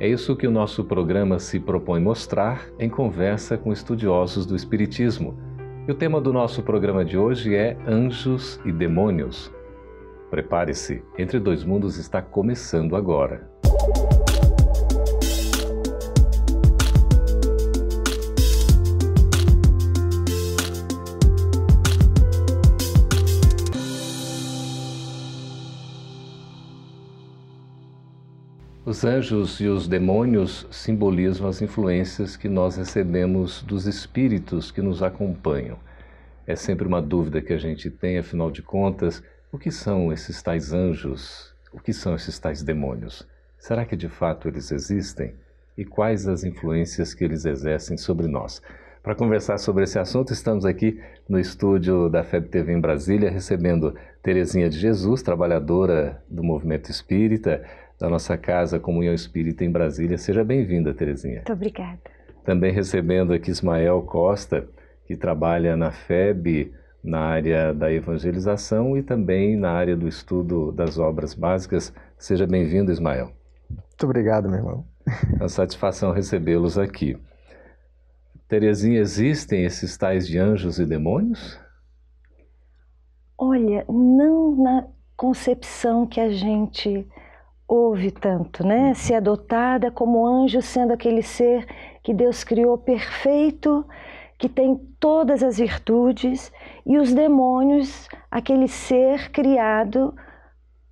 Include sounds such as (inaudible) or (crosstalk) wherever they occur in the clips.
É isso que o nosso programa se propõe mostrar em conversa com estudiosos do Espiritismo. E o tema do nosso programa de hoje é Anjos e Demônios. Prepare-se, Entre Dois Mundos está começando agora. Os anjos e os demônios simbolizam as influências que nós recebemos dos espíritos que nos acompanham. É sempre uma dúvida que a gente tem, afinal de contas, o que são esses tais anjos? O que são esses tais demônios? Será que de fato eles existem? E quais as influências que eles exercem sobre nós? Para conversar sobre esse assunto, estamos aqui no estúdio da FEB TV em Brasília, recebendo Terezinha de Jesus, trabalhadora do movimento espírita, da nossa casa Comunhão Espírita em Brasília. Seja bem-vinda, Terezinha. Muito obrigada. Também recebendo aqui Ismael Costa, que trabalha na FEB, na área da evangelização e também na área do estudo das obras básicas. Seja bem-vindo, Ismael. Muito obrigado, meu irmão. É uma satisfação recebê-los aqui. Terezinha, existem esses tais de anjos e demônios? Olha, não na concepção que a gente ouve tanto, né? Uhum. Se adotada como anjo, sendo aquele ser que Deus criou perfeito, que tem todas as virtudes, e os demônios, aquele ser criado,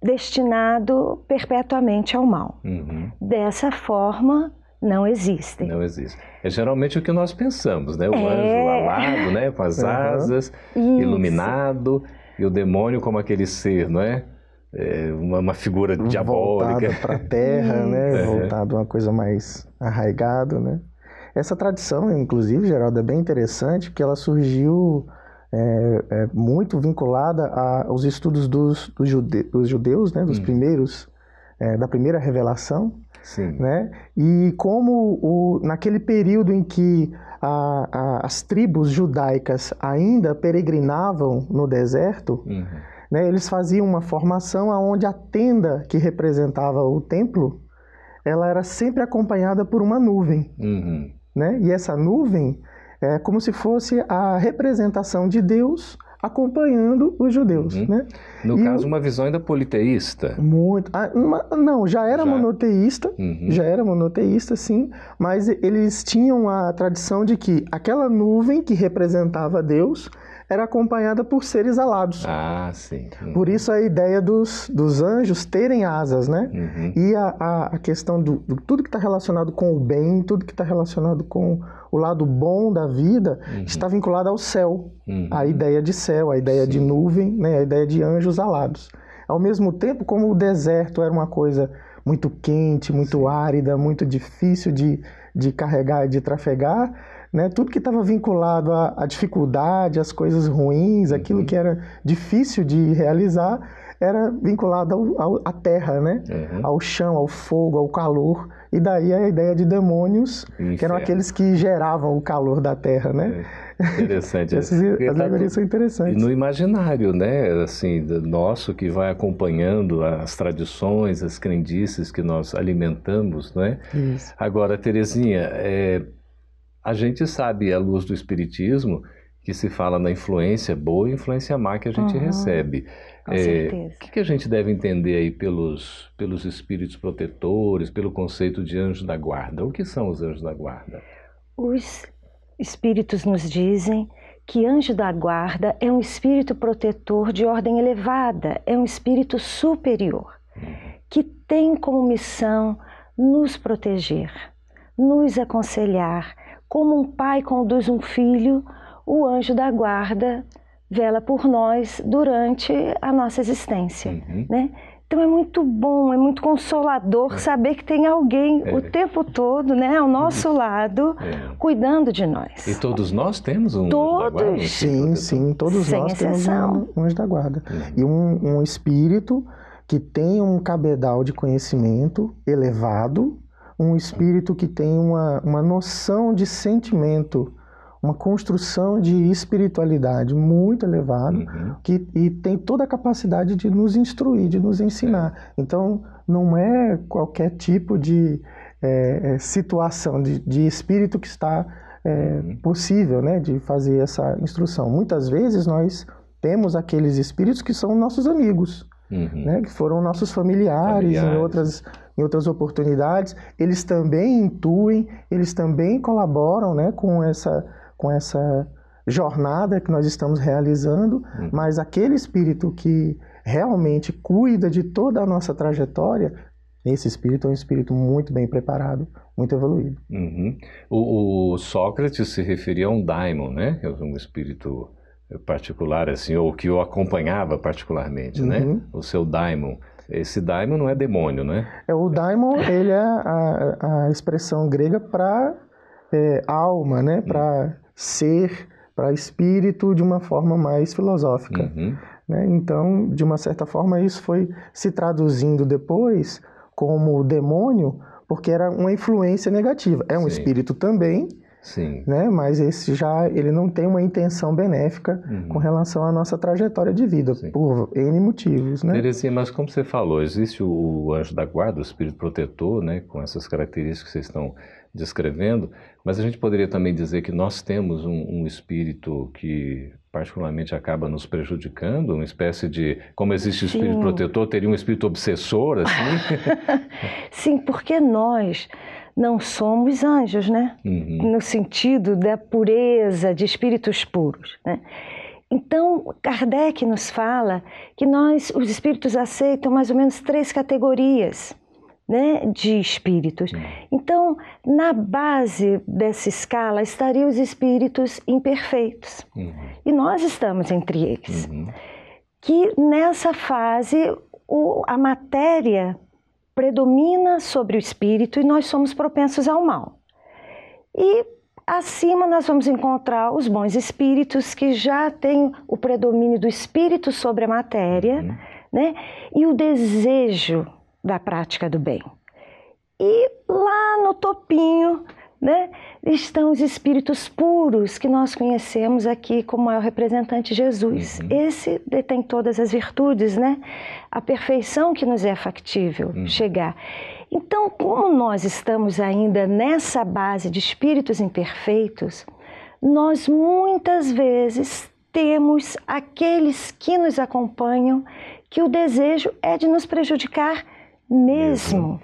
destinado perpetuamente ao mal. Uhum. Dessa forma, não existem. Não existe. É geralmente o que nós pensamos, né? O é... anjo alado, né? Com as asas, uhum. iluminado, e o demônio como aquele ser, não é? É, uma, uma, figura diabólica. Voltado para a terra, (laughs) né? É. Voltado a uma coisa mais arraigado, né? Essa tradição, inclusive, Geraldo, é bem interessante porque ela surgiu é, é muito vinculada aos estudos dos, dos, jude, dos judeus, né? Dos hum. primeiros, é, da primeira revelação. Sim. Né? E como o, naquele período em que a, a, as tribos judaicas ainda peregrinavam no deserto, uhum né, eles faziam uma formação onde a tenda que representava o templo, ela era sempre acompanhada por uma nuvem. Uhum. Né? E essa nuvem é como se fosse a representação de Deus acompanhando os judeus. Uhum. Né? No e caso, uma visão ainda politeísta. Muito. Ah, não, já era já. monoteísta, uhum. já era monoteísta, sim, mas eles tinham a tradição de que aquela nuvem que representava Deus era acompanhada por seres alados. Ah, sim. Uhum. Por isso a ideia dos, dos anjos terem asas, né? Uhum. E a, a, a, questão do, do tudo que está relacionado com o bem, tudo que está relacionado com o lado bom da vida, uhum. está vinculado ao céu. Uhum. A ideia de céu, a ideia sim. de nuvem, né? a ideia de anjos alados. Ao mesmo tempo, como o deserto era uma coisa muito quente, muito árida, muito difícil de, de carregar e de trafegar, né? Tudo que estava vinculado à, à, dificuldade, às coisas ruins, aquilo uhum. que era difícil de realizar, era vinculado ao, ao, à terra, né? Uhum. Ao chão, ao fogo, ao calor. E daí a ideia de demônios, Inferno. que eram aqueles que geravam o calor da terra, né? É. Interessante. (laughs) Essas tá alegorias são interessantes. No imaginário, né, assim, nosso que vai acompanhando as tradições, as crendices que nós alimentamos, não é? Isso. Agora, Terezinha, é, a gente sabe, à luz do Espiritismo, que se fala na influência boa e influência má que a gente uhum, recebe. Com é, certeza. O que, que, a gente deve entender aí pelos, pelos espíritos protetores, pelo conceito de anjo da guarda? O que são os anjos da guarda? Os espíritos nos dizem que anjo da guarda é um espírito protetor de ordem elevada, é um espírito superior, uhum. que tem como missão nos proteger, nos aconselhar, como um pai conduz um filho, o anjo da guarda vela por nós durante a nossa existência, uhum. né? Então é muito bom, é muito consolador é. saber que tem alguém é. o tempo todo, né, ao nosso lado, é. cuidando de nós. E todos nós temos um todos. anjo da guarda? Sim, sim, todos Sem nós exceção. temos um, anjo da guarda. Uhum. E um, um espírito que tem um cabedal de conhecimento elevado, um espírito que tem uma, uma noção de sentimento uma construção de espiritualidade muito elevada uhum. que, e tem toda a capacidade de nos instruir, de nos ensinar. Então, não é qualquer tipo de é, é, situação, de, de, espírito que está é, uhum. possível né, de fazer essa instrução. Muitas vezes nós temos aqueles espíritos que são nossos amigos, uhum. né, que foram nossos familiares, familiares. Em, outras, em outras oportunidades. Eles também intuem, eles também colaboram né, com essa com essa jornada que nós estamos realizando, uhum. mas aquele espírito que realmente cuida de toda a nossa trajetória, esse espírito é um espírito muito bem preparado, muito evoluído. Uhum. O, o, Sócrates se referia a um daimon, né? É um espírito particular, assim, ou que o acompanhava particularmente, né? uhum. né? O seu daimon. Esse daimon não é demônio, né? É, o daimon, (laughs) ele é a, a expressão grega para é, alma, né? Para uhum ser para espírito de uma forma mais filosófica. Uhum. Né? Então, de uma certa forma, isso foi se traduzindo depois como demônio, porque era uma influência negativa. É um Sim. espírito também, Sim. Né? Mas esse já ele não tem uma intenção benéfica uhum. com relação à nossa trajetória de vida, Sim. por N motivos. Né? Terezinha, mas como você falou, existe o anjo da guarda, o espírito protetor, né? com essas características que vocês estão descrevendo, mas a gente poderia também dizer que nós temos um, um, espírito que particularmente acaba nos prejudicando, uma espécie de, como existe o espírito protetor, teria um espírito obsessor, assim? (laughs) Sim, porque nós não somos anjos, né? Uhum. No sentido da pureza, de espíritos puros, né? Então, Kardec nos fala que nós, os espíritos, aceitam mais ou menos três categorias né, de espíritos. Então, na base dessa escala estariam os espíritos imperfeitos. Uhum. E nós estamos entre eles. Uhum. Que nessa fase o, a matéria predomina sobre o espírito e nós somos propensos ao mal. E acima nós vamos encontrar os bons espíritos que já têm o predomínio do espírito sobre a matéria, uhum. né? E o desejo da prática do bem. E lá no topinho, né, estão os espíritos puros que nós conhecemos aqui como é o representante Jesus. Uhum. Esse detém todas as virtudes, né? A perfeição que nos é factível uhum. chegar. Então, como nós estamos ainda nessa base de espíritos imperfeitos, nós muitas vezes temos aqueles que nos acompanham que o desejo é de nos prejudicar mesmo.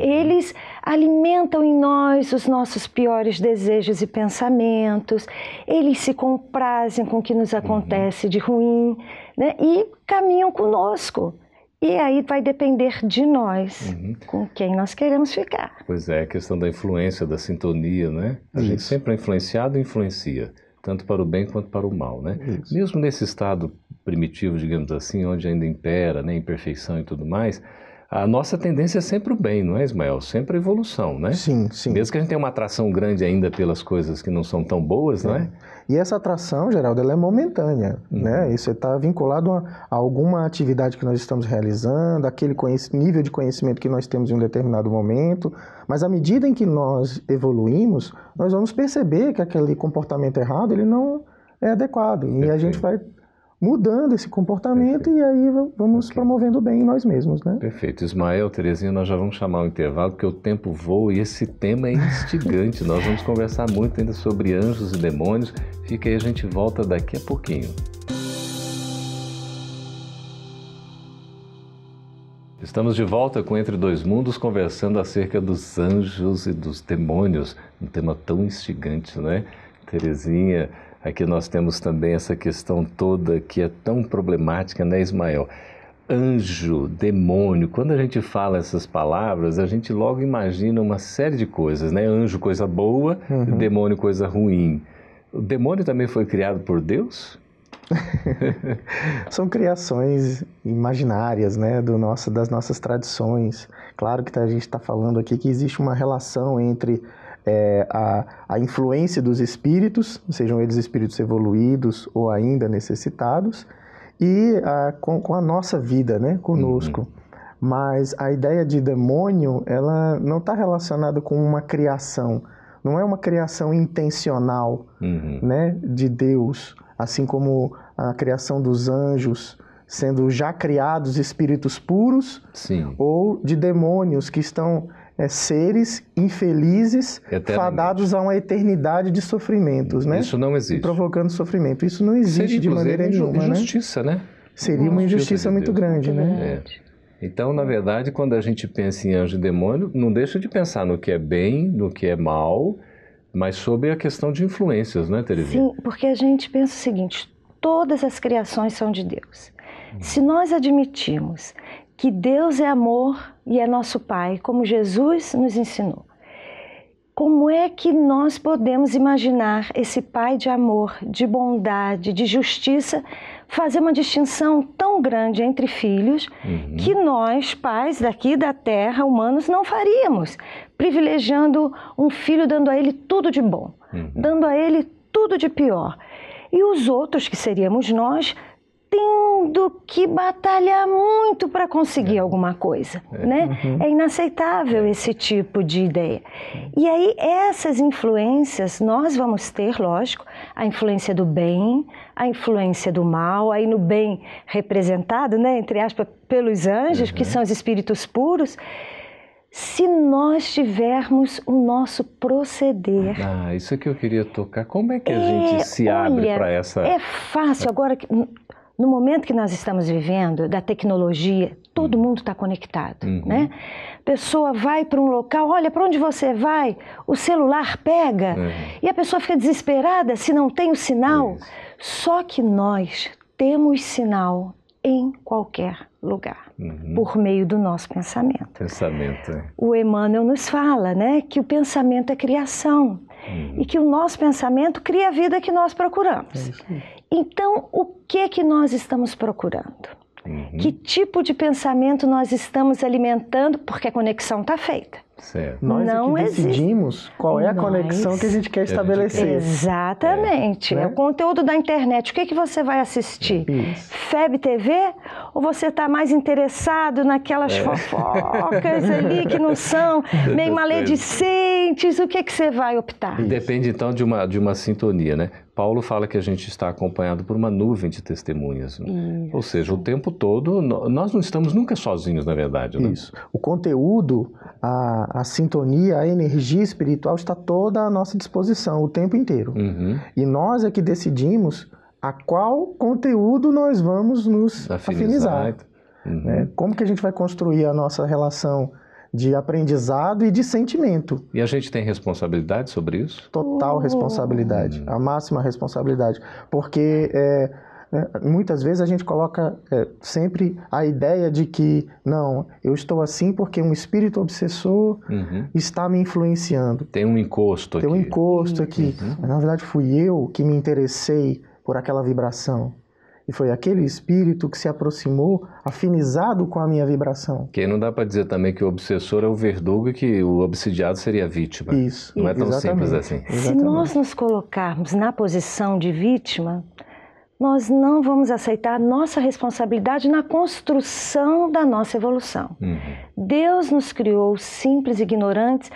Eles alimentam em nós os nossos piores desejos e pensamentos, eles se comprazem com o que nos acontece de ruim né? e caminham conosco. E aí vai depender de nós, uhum. com quem nós queremos ficar. Pois é, a questão da influência, da sintonia, né? A Isso. gente sempre é influenciado e influencia, tanto para o bem quanto para o mal, né? Isso. Mesmo nesse estado primitivo, digamos assim, onde ainda impera né, imperfeição e tudo mais, a nossa tendência é sempre o bem, não é, Ismael? Sempre a evolução, né? Sim, sim. Mesmo que a gente tenha uma atração grande ainda pelas coisas que não são tão boas, é. não é? E essa atração, Geraldo, ela é momentânea, uhum. né? Isso está vinculado a, alguma atividade que nós estamos realizando, aquele nível de conhecimento que nós temos em um determinado momento, mas à medida em que nós evoluímos, nós vamos perceber que aquele comportamento errado, ele não é adequado. Perfeito. E a gente vai mudando esse comportamento Perfeito. e aí vamos okay. promovendo bem em nós mesmos, né? Perfeito. Ismael, Terezinha, nós já vamos chamar o intervalo porque o tempo voa e esse tema é instigante. nós vamos conversar muito ainda sobre anjos e demônios. Fica aí, a gente volta daqui a pouquinho. Estamos de volta com Entre Dois Mundos, conversando acerca dos anjos e dos demônios, um tema tão instigante, não é? Terezinha, Aqui nós temos também essa questão toda que é tão problemática, né, Ismael? Anjo, demônio, quando a gente fala essas palavras, a gente logo imagina uma série de coisas, né? Anjo, coisa boa, uhum. demônio, coisa ruim. O demônio também foi criado por Deus? (laughs) São criações imaginárias, né, do nosso, das nossas tradições. Claro que a gente está falando aqui que existe uma relação entre é, a, a influência dos espíritos, sejam eles espíritos evoluídos ou ainda necessitados, e a, com, com, a nossa vida, né, conosco. Uhum. Mas a ideia de demônio, ela não está relacionada com uma criação, não é uma criação intencional, uhum. né, de Deus, assim como a criação dos anjos, sendo já criados espíritos puros, Sim. ou de demônios que estão é, seres infelizes fadados a uma eternidade de sofrimentos, né? Isso não existe. E provocando sofrimento. Isso não existe Seria, de maneira nenhuma, né? injustiça, né? Seria uma injustiça de muito grande, né? É. Então, na verdade, quando a gente pensa em anjo e demônio, não deixa de pensar no que é bem, no que é mal, mas sobre a questão de influências, né, Terezinha? Sim, porque a gente pensa o seguinte: todas as criações são de Deus. Se nós admitimos que Deus é amor e é nosso Pai, como Jesus nos ensinou. Como é que nós podemos imaginar esse Pai de amor, de bondade, de justiça, fazer uma distinção tão grande entre filhos uhum. que nós, pais daqui da terra, humanos, não faríamos, privilegiando um filho, dando a ele tudo de bom, uhum. dando a ele tudo de pior. E os outros, que seríamos nós, tendo que batalhar muito para conseguir é. alguma coisa, é. né? Uhum. É inaceitável esse tipo de ideia. E aí essas influências nós vamos ter, lógico, a influência do bem, a influência do mal, aí no bem representado, né, entre aspas, pelos anjos, uhum. que são os espíritos puros. Se nós tivermos o nosso proceder. Ah, isso é que eu queria tocar. Como é que a é, gente se abre para essa. É fácil agora. No momento que nós estamos vivendo, da tecnologia, todo uhum. mundo está conectado, uhum. né? Pessoa vai para um local, olha para onde você vai, o celular pega uhum. e a pessoa fica desesperada se não tem o sinal. Isso. Só que nós temos sinal em qualquer lugar, uhum. por meio do nosso pensamento. Pensamento. É. O Emmanuel nos fala, né, que o pensamento é criação uhum. e que o nosso pensamento cria a vida que nós procuramos. É então, o que que nós estamos procurando? Uhum. Que tipo de pensamento nós estamos alimentando? Porque a conexão está feita. Certo. Nós não é que decidimos existe. qual é a Nós... conexão que a gente quer estabelecer. Exatamente. É, é o conteúdo da internet. O que, que você vai assistir? Isso. FEB TV? Ou você está mais interessado naquelas é. fofocas (laughs) ali que não são meio maledicentes? O que, que você vai optar? Depende então de uma, de uma sintonia, né? Paulo fala que a gente está acompanhado por uma nuvem de testemunhas. Né? Ou seja, o tempo todo, nós não estamos nunca sozinhos, na verdade. Né? Isso. O conteúdo, a, a sintonia, a energia espiritual está toda à nossa disposição o tempo inteiro. Uhum. E nós é que decidimos a qual conteúdo nós vamos nos afinizar. afinizar. Uhum. Né? Como que a gente vai construir a nossa relação de aprendizado e de sentimento. E a gente tem responsabilidade sobre isso? Total oh. responsabilidade, a máxima responsabilidade, porque é, é, muitas vezes a gente coloca é, sempre a ideia de que não, eu estou assim porque um espírito obsessor uhum. está me influenciando. Tem um encosto Tem aqui. Tem um encosto aqui. Uhum. Mas na verdade fui eu que me interessei por aquela vibração. E foi aquele espírito que se aproximou, afinizado com a minha vibração. Que não dá para dizer também que o obsessor é o verdugo e que o obsidiado seria a vítima. Isso. Não é tão Exatamente. simples assim. Exatamente. Se nós nos colocarmos na posição de vítima, nós não vamos aceitar nossa responsabilidade na construção da nossa evolução. Uhum. Deus nos criou simples e ignorantes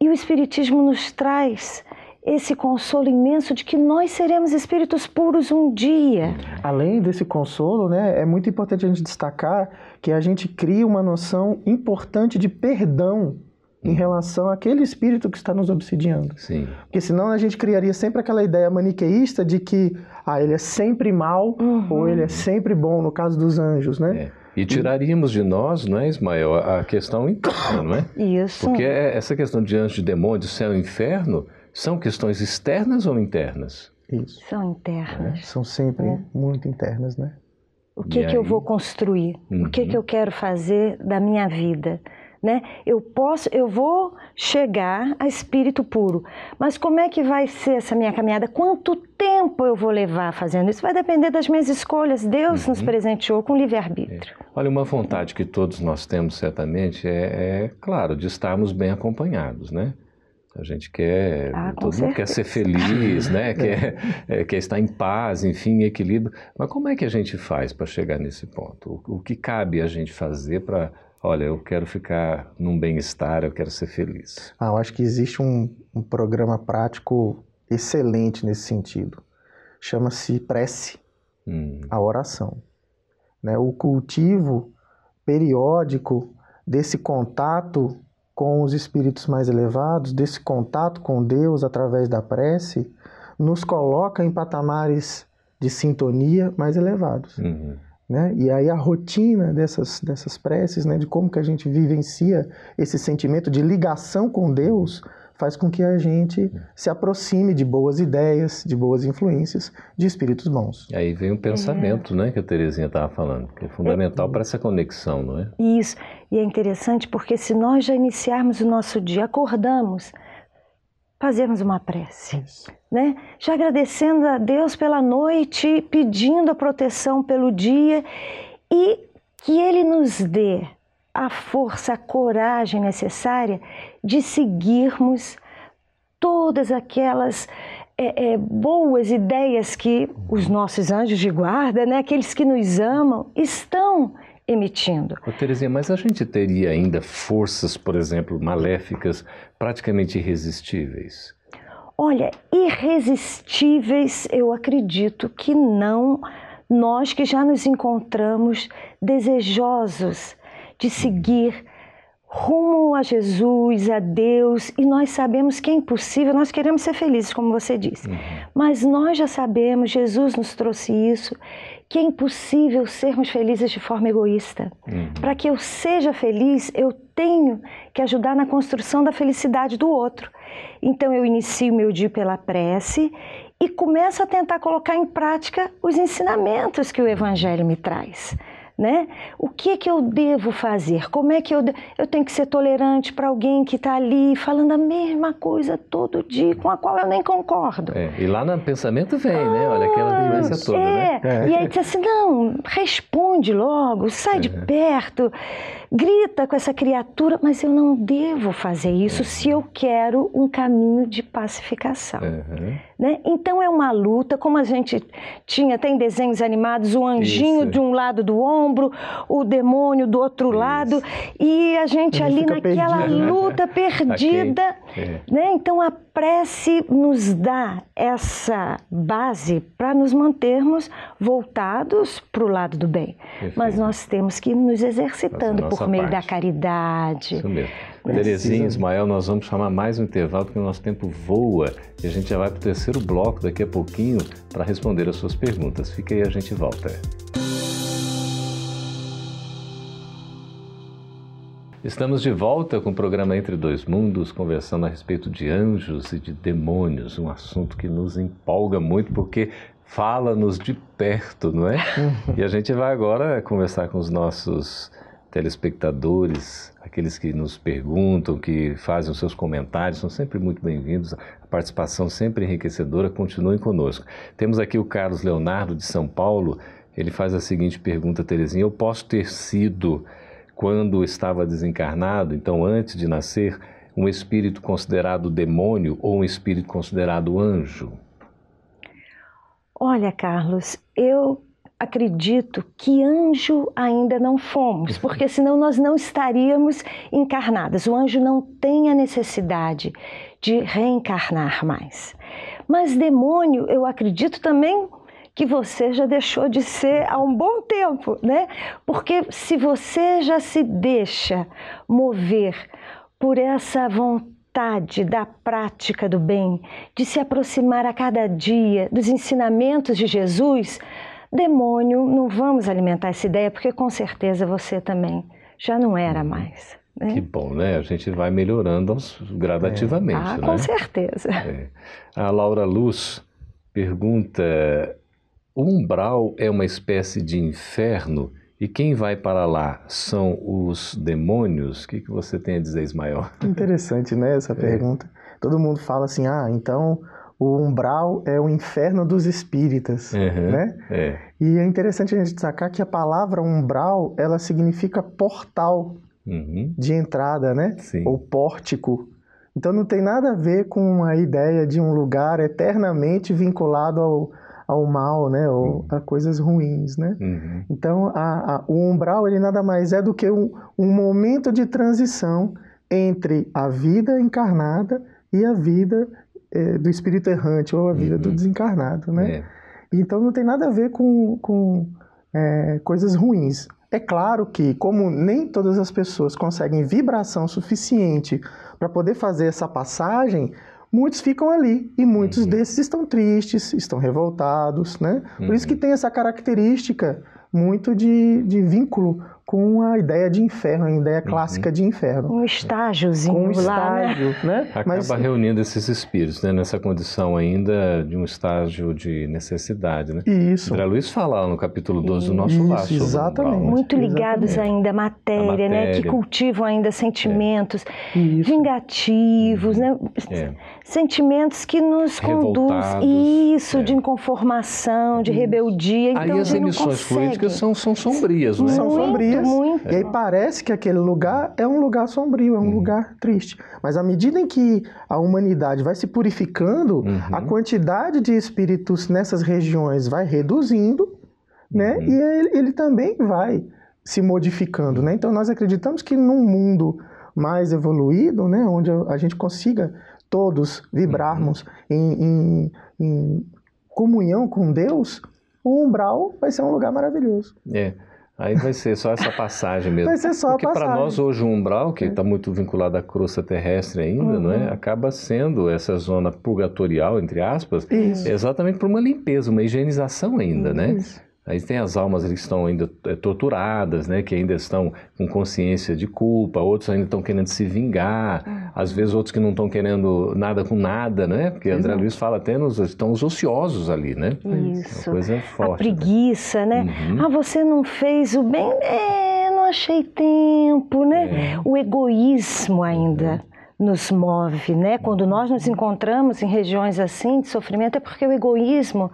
e o Espiritismo nos traz esse consolo imenso de que nós seremos espíritos puros um dia. Além desse consolo, né, é muito importante a gente destacar que a gente cria uma noção importante de perdão em relação àquele espírito que está nos obsidiando. Sim. Porque senão a gente criaria sempre aquela ideia maniqueísta de que ah, ele é sempre mal uhum. ou ele é sempre bom, no caso dos anjos, né? É. E tiraríamos de nós, não é, Ismael, a questão interna, não é? Isso. Porque é essa questão de anjo, de demônio, de céu e inferno, são questões externas ou internas? Isso. São internas. É, são sempre é. muito internas, né? O que, que eu vou construir? Uhum. O que, que uhum. eu quero fazer da minha vida? né? Eu posso, eu vou chegar a espírito puro, mas como é que vai ser essa minha caminhada? Quanto tempo eu vou levar fazendo isso? Vai depender das minhas escolhas. Deus uhum. nos presenteou com livre-arbítrio. É. Olha, uma vontade que todos nós temos certamente é, é, claro, de estarmos bem acompanhados, né? A gente quer, ah, todo certeza. mundo quer ser feliz, né? (laughs) quer, é, quer estar em paz, enfim, em equilíbrio. Mas como é que a gente faz para chegar nesse ponto? O, o que cabe a gente fazer para olha, eu quero ficar num bem-estar, eu quero ser feliz? Ah, eu acho que existe um, um programa prático excelente nesse sentido. Chama-se prece, hum. a oração. Né? O cultivo periódico desse contato com os espíritos mais elevados, desse contato com Deus através da prece, nos coloca em patamares de sintonia mais elevados. Uhum. Né? E aí a rotina dessas, dessas preces, né, de como que a gente vivencia esse sentimento de ligação com Deus, faz com que a gente se aproxime de boas ideias, de boas influências, de espíritos bons. E aí vem o pensamento, é. né, que a Terezinha estava falando, que é fundamental é. para essa conexão, não é? Isso. E é interessante porque se nós já iniciarmos o nosso dia, acordamos, fazermos uma prece, Isso. né? Já agradecendo a Deus pela noite, pedindo a proteção pelo dia e que Ele nos dê a força, a coragem necessária de seguirmos todas aquelas é, é, boas ideias que os nossos anjos de guarda, né, aqueles que nos amam, estão emitindo. Ô, Terezinha, mas a gente teria ainda forças, por exemplo, maléficas, praticamente irresistíveis? Olha, irresistíveis eu acredito que não. Nós que já nos encontramos desejosos de seguir rumo a Jesus, a Deus, e nós sabemos que é impossível, nós queremos ser felizes, como você disse. Uhum. Mas nós já sabemos, Jesus nos trouxe isso, que é impossível sermos felizes de forma egoísta. Uhum. Para que eu seja feliz, eu tenho que ajudar na construção da felicidade do outro. Então eu inicio meu dia pela prece e começo a tentar colocar em prática os ensinamentos que o Evangelho me traz né? O que é que eu devo fazer? Como é que eu de... eu tenho que ser tolerante para alguém que está ali falando a mesma coisa todo dia, com a qual eu nem concordo? É, e lá no pensamento vem, ah, né? Olha aquela vivência toda, é. né? E aí diz assim, não, responde logo, sai de é. perto grita com essa criatura, mas eu não devo fazer isso uhum. se eu quero um caminho de pacificação. Uhum. Né? Então é uma luta, como a gente tinha, tem desenhos animados, o anjinho isso. de um lado do ombro, o demônio do outro isso. lado, e a gente ali naquela perdido. Né? luta perdida. Okay. É. Né? Então a prece nos dá essa base para nos mantermos voltados para o lado do bem. Perfeito. Mas nós temos que ir nos exercitando por meio parte. da caridade. Isso mesmo. Terezinha, Ismael, nós vamos chamar mais um intervalo porque o nosso tempo voa e a gente já vai para o terceiro bloco daqui a pouquinho para responder as suas perguntas. Fica aí, a gente volta. Estamos de volta com o programa Entre Dois Mundos, conversando a respeito de anjos e de demônios, um assunto que nos empolga muito porque fala-nos de perto, não é? (laughs) e a gente vai agora conversar com os nossos telespectadores, aqueles que nos perguntam, que fazem os seus comentários, são sempre muito bem-vindos. A participação sempre enriquecedora, continuem conosco. Temos aqui o Carlos Leonardo de São Paulo, ele faz a seguinte pergunta, Terezinha: Eu posso ter sido quando estava desencarnado, então antes de nascer, um espírito considerado demônio ou um espírito considerado anjo? Olha, Carlos, eu acredito que anjo ainda não fomos, porque senão nós não estaríamos encarnadas. O anjo não tem a necessidade de reencarnar mais. Mas demônio, eu acredito também que você já deixou de ser há um bom tempo, né? Porque se você já se deixa mover por essa vontade da prática do bem, de se aproximar a cada dia dos ensinamentos de Jesus, demônio, não vamos alimentar essa ideia, porque com certeza você também já não era mais. Né? Que bom, né? A gente vai melhorando gradativamente. É. Ah, né? com certeza. É. A Laura Luz pergunta: o umbral é uma espécie de inferno E quem vai para lá são os demônios? O que, que você tem a dizer, Ismael? Interessante, né, essa é. pergunta. Todo mundo fala assim, ah, então o umbral é o inferno dos espíritas, uhum, né? É. E é interessante a gente destacar que a palavra umbral, ela significa portal uhum. de entrada, né? Sim. Ou pórtico. Então não tem nada a ver com a ideia de um lugar eternamente vinculado ao, ao mal, né? Ou uhum. a coisas ruins, né? Uhum. Então a, a, o umbral ele nada mais é do que um, um momento de transição entre a vida encarnada e a vida é, do espírito errante ou a vida uhum. do desencarnado, né? É. Então não tem nada a ver com, com é, coisas ruins. É claro que, como nem todas as pessoas conseguem vibração suficiente para poder fazer essa passagem, muitos ficam ali e muitos uhum. desses estão tristes, estão revoltados, né? Por uhum. isso que uhum. tem essa característica muito de, de vínculo com a ideia de inferno, a ideia uhum. clássica uhum. de inferno. Um estágiozinho um estágio, lá, né? né? Acaba Mas, reunindo esses espíritos, né? Nessa condição ainda de um estágio de necessidade, né? Isso. André Luiz fala no capítulo 12 do nosso laço. Exatamente. Muito ligados exatamente. ainda à matéria, matéria, né? Que cultivam ainda sentimentos é. vingativos, né? É. Sentimentos que nos conduzem... Isso, é. de inconformação, de rebeldia. Então, Aí as emissões políticas são, são sombrias, né? São sombrias muito. E aí parece que aquele lugar é um lugar sombrio, é um uhum. lugar triste. Mas à medida em que a humanidade vai se purificando, uhum. a quantidade de espíritos nessas regiões vai reduzindo, né? Uhum. E ele, ele, também vai se modificando, né? Então nós acreditamos que num mundo mais evoluído, né, onde a gente consiga todos vibrarmos uhum. em, em, em comunhão com Deus, o umbral vai ser um lugar maravilhoso. É. Aí vai ser só essa passagem mesmo. Vai ser só Porque a passagem. para nós hoje o umbral, que está é. muito vinculado à crosta terrestre ainda, uhum. não é? Uhum. acaba sendo essa zona purgatorial, entre aspas, Isso. exatamente por uma limpeza, uma higienização ainda, né? Isso. Né? Aí tem as almas que estão ainda é, torturadas, né? Que ainda estão com consciência de culpa, outros ainda estão querendo se vingar, uhum. às vezes outros que não estão querendo nada com nada, né? Porque André Luiz fala até nos estão os ociosos ali, né? Isso. Uma coisa forte. A preguiça, né? né? Uhum. Ah, você não fez o bem, é, não achei tempo, né? É. O egoísmo ainda. Uhum nos move, né? Quando nós nos encontramos em regiões assim de sofrimento, é porque o egoísmo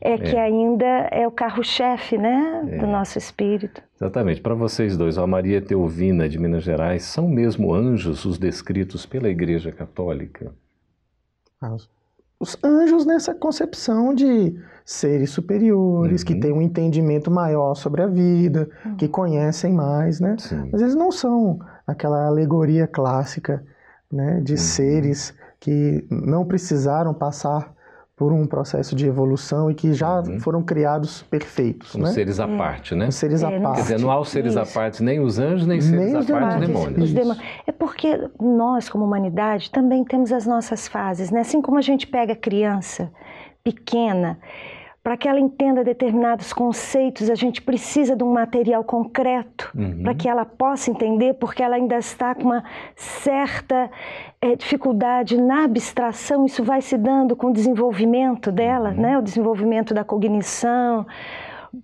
é, é. que ainda é o carro-chefe, né, é. do nosso espírito. Exatamente. Para vocês dois, a Maria Teovina de Minas Gerais, são mesmo anjos os descritos pela Igreja Católica? Os anjos nessa concepção de seres superiores, uhum. que têm um entendimento maior sobre a vida, uhum. que conhecem mais, né? Sim. Mas eles não são aquela alegoria clássica né, de uhum. seres que não precisaram passar por um processo de evolução e que já uhum. foram criados perfeitos. Como né? seres à parte, né? Como seres à é, parte. Quer dizer, não há os seres Isso. à parte, nem os anjos, nem, nem seres à parte, demônios. Os demônios. É porque nós, como humanidade, também temos as nossas fases, né? Assim como a gente pega criança pequena para que ela entenda determinados conceitos, a gente precisa de um material concreto uhum. para que ela possa entender, porque ela ainda está com uma certa é, dificuldade na abstração. Isso vai se dando com o desenvolvimento dela, uhum. né? o desenvolvimento da cognição,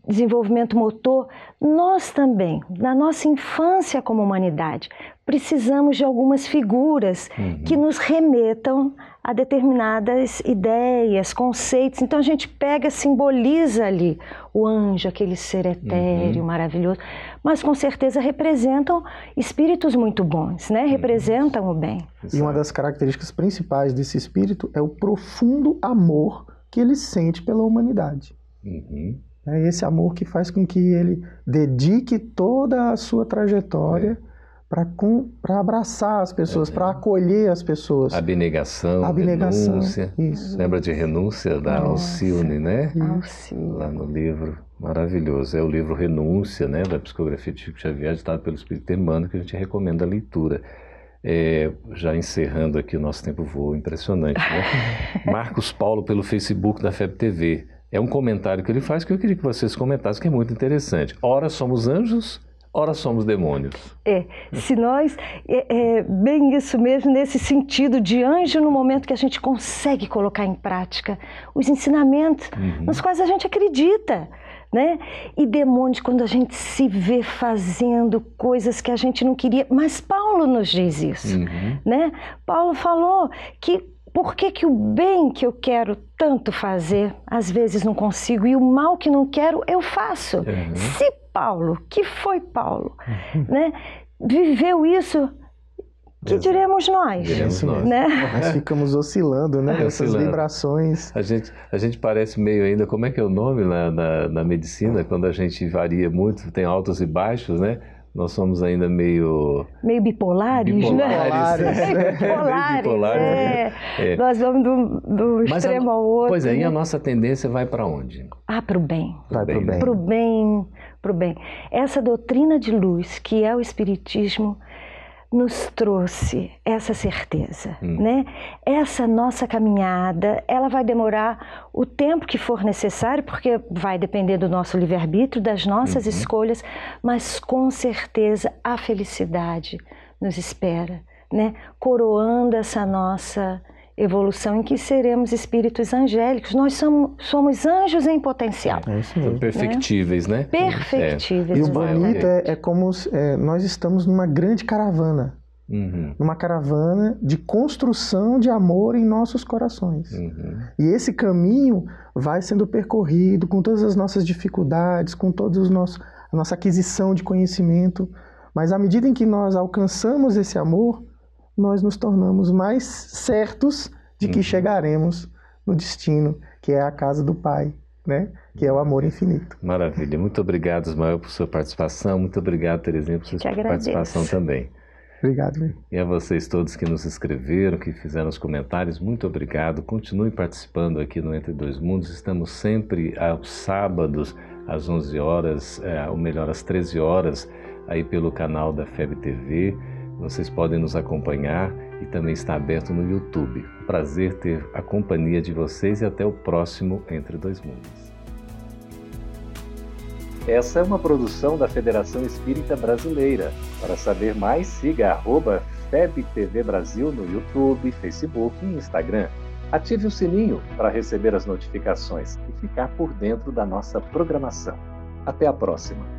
desenvolvimento motor. Nós também, na nossa infância como humanidade, precisamos de algumas figuras uhum. que nos remetam a determinadas ideias, conceitos. Então a gente pega, simboliza ali o anjo, aquele ser etéreo, uhum. maravilhoso, mas com certeza representam espíritos muito bons, né? Uhum. Representam o bem. E uma das características principais desse espírito é o profundo amor que ele sente pela humanidade. Uhum. É esse amor que faz com que ele dedique toda a sua trajetória. É para abraçar as pessoas, é. para acolher as pessoas. Abnegação, Abnegação renúncia. Isso. Lembra de renúncia da Nossa. Alcione, né? Alcione. Lá no livro. Maravilhoso. É o livro Renúncia, né? Da psicografia de Chico Xavier, ditado pelo Espírito Emmanuel, que a gente recomenda a leitura. É, já encerrando aqui o nosso tempo voa, impressionante, né? (laughs) Marcos Paulo pelo Facebook da FEB TV. É um comentário que ele faz que eu queria que vocês comentassem, que é muito interessante. Ora somos anjos, ora somos demônios. É, se nós, é, é, bem isso mesmo, nesse sentido de anjo, no momento que a gente consegue colocar em prática os ensinamentos uhum. nos quais a gente acredita. Né? E demônios quando a gente se vê fazendo coisas que a gente não queria. Mas Paulo nos diz isso, uhum. né? Paulo falou que por que, que o bem que eu quero tanto fazer, às vezes não consigo, e o mal que não quero, eu faço? Uhum. Se Paulo, que foi Paulo, uhum. né, viveu isso, que diremos nós? Diremos nós. Né? Nós ficamos oscilando, né? É, Essas vibrações. A gente, a gente parece meio ainda, como é que é o nome na, na, na medicina, quando a gente varia muito, tem altos e baixos, né? nós somos ainda meio. Meio bipolares, bipolares (laughs) né? É. bipolares. bipolares é. É. Nós vamos do, do extremo a, ao outro. Pois é, né? e a nossa tendência vai para onde? Ah, para o bem. Vai para o bem. Para o bem, para o bem. Essa doutrina de luz, que é o Espiritismo, nos trouxe essa certeza, hum. né? Essa nossa caminhada, ela vai demorar o tempo que for necessário, porque vai depender do nosso livre-arbítrio, das nossas uhum. escolhas, mas com certeza a felicidade nos espera, né? Coroando essa nossa evolução em que seremos espíritos angélicos. Nós somos, somos anjos em potencial. É isso mesmo. Perfectíveis, né? Perfectíveis. É. E o bonito é, é como é, nós estamos numa grande caravana. Uhum. Numa caravana de construção de amor em nossos corações. Uhum. E esse caminho vai sendo percorrido com todas as nossas dificuldades, com toda a nossa aquisição de conhecimento. Mas à medida em que nós alcançamos esse amor, nós nos tornamos mais certos de que uhum. chegaremos no destino, que é a casa do Pai, né? que é o amor infinito. Maravilha. Muito obrigado, Ismael, por sua participação. Muito obrigado, Terezinha, por sua participação também. Obrigado. Meu. E a vocês todos que nos escreveram, que fizeram os comentários, muito obrigado. Continue participando aqui no Entre Dois Mundos. Estamos sempre aos sábados, às 11 horas, é, ou melhor, às 13 horas, aí pelo canal da FEB TV. Vocês podem nos acompanhar e também está aberto no YouTube. Prazer ter a companhia de vocês e até o próximo Entre Dois Mundos. Essa é uma produção da Federação Espírita Brasileira. Para saber mais, siga arroba FebTV Brasil no YouTube, Facebook e Instagram. Ative o sininho para receber as notificações e ficar por dentro da nossa programação. Até a próxima!